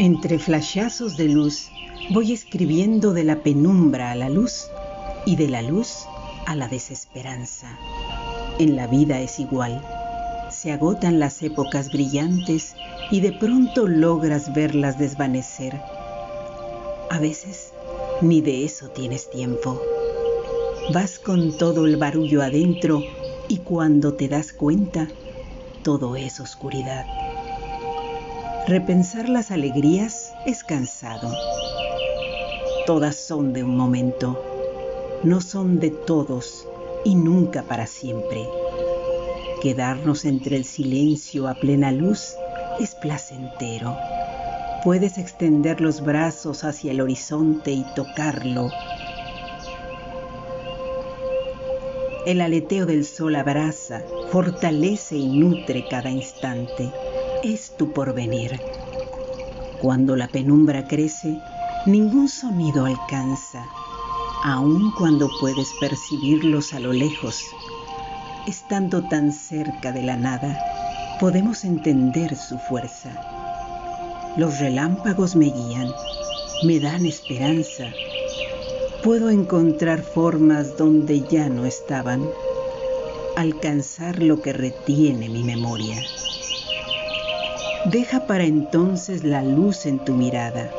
Entre flashazos de luz voy escribiendo de la penumbra a la luz y de la luz a la desesperanza. En la vida es igual. Se agotan las épocas brillantes y de pronto logras verlas desvanecer. A veces ni de eso tienes tiempo. Vas con todo el barullo adentro y cuando te das cuenta, todo es oscuridad. Repensar las alegrías es cansado. Todas son de un momento, no son de todos y nunca para siempre. Quedarnos entre el silencio a plena luz es placentero. Puedes extender los brazos hacia el horizonte y tocarlo. El aleteo del sol abraza, fortalece y nutre cada instante. Es tu porvenir. Cuando la penumbra crece, ningún sonido alcanza, aun cuando puedes percibirlos a lo lejos. Estando tan cerca de la nada, podemos entender su fuerza. Los relámpagos me guían, me dan esperanza. Puedo encontrar formas donde ya no estaban, alcanzar lo que retiene mi memoria. Deja para entonces la luz en tu mirada,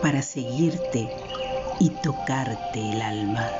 para seguirte y tocarte el alma.